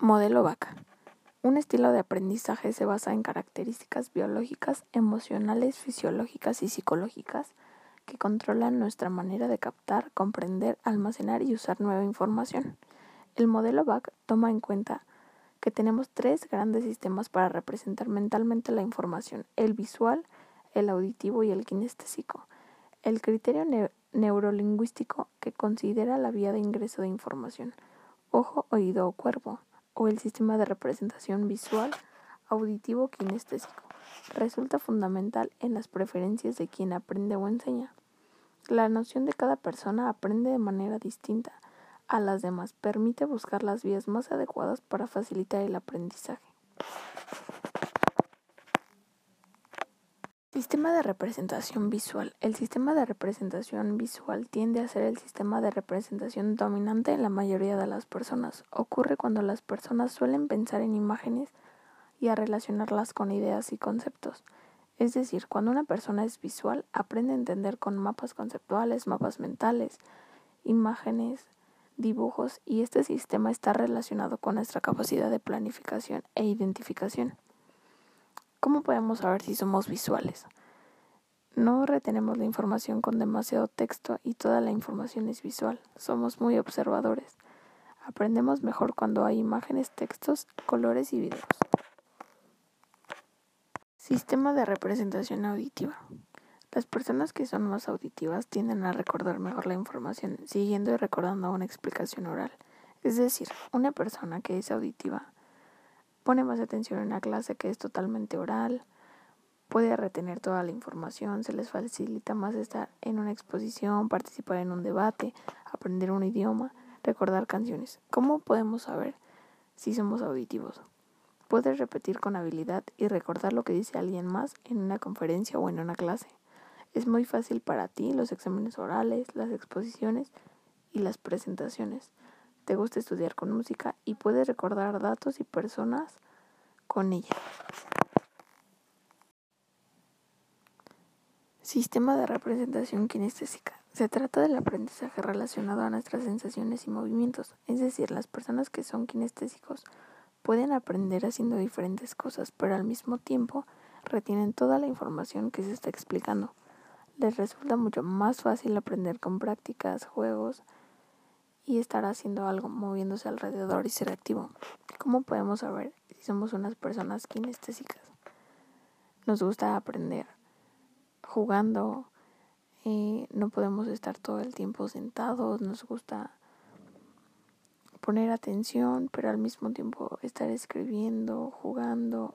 Modelo VACA. Un estilo de aprendizaje se basa en características biológicas, emocionales, fisiológicas y psicológicas que controlan nuestra manera de captar, comprender, almacenar y usar nueva información. El modelo VAC toma en cuenta que tenemos tres grandes sistemas para representar mentalmente la información, el visual, el auditivo y el kinestésico. El criterio neurolingüístico que considera la vía de ingreso de información, ojo, oído o cuerpo o el sistema de representación visual auditivo kinestésico resulta fundamental en las preferencias de quien aprende o enseña. La noción de cada persona aprende de manera distinta a las demás, permite buscar las vías más adecuadas para facilitar el aprendizaje. Sistema de representación visual. El sistema de representación visual tiende a ser el sistema de representación dominante en la mayoría de las personas. Ocurre cuando las personas suelen pensar en imágenes y a relacionarlas con ideas y conceptos. Es decir, cuando una persona es visual, aprende a entender con mapas conceptuales, mapas mentales, imágenes, dibujos y este sistema está relacionado con nuestra capacidad de planificación e identificación. ¿Cómo podemos saber si somos visuales? No retenemos la información con demasiado texto y toda la información es visual. Somos muy observadores. Aprendemos mejor cuando hay imágenes, textos, colores y videos. Sistema de representación auditiva. Las personas que son más auditivas tienden a recordar mejor la información siguiendo y recordando una explicación oral. Es decir, una persona que es auditiva pone más atención en la clase que es totalmente oral, puede retener toda la información, se les facilita más estar en una exposición, participar en un debate, aprender un idioma, recordar canciones. ¿Cómo podemos saber si somos auditivos? Puedes repetir con habilidad y recordar lo que dice alguien más en una conferencia o en una clase. Es muy fácil para ti los exámenes orales, las exposiciones y las presentaciones te gusta estudiar con música y puedes recordar datos y personas con ella. Sistema de representación kinestésica. Se trata del aprendizaje relacionado a nuestras sensaciones y movimientos, es decir, las personas que son kinestésicos pueden aprender haciendo diferentes cosas, pero al mismo tiempo retienen toda la información que se está explicando. Les resulta mucho más fácil aprender con prácticas, juegos, y estar haciendo algo, moviéndose alrededor y ser activo. ¿Cómo podemos saber si somos unas personas kinestésicas? Nos gusta aprender jugando, eh, no podemos estar todo el tiempo sentados, nos gusta poner atención, pero al mismo tiempo estar escribiendo, jugando,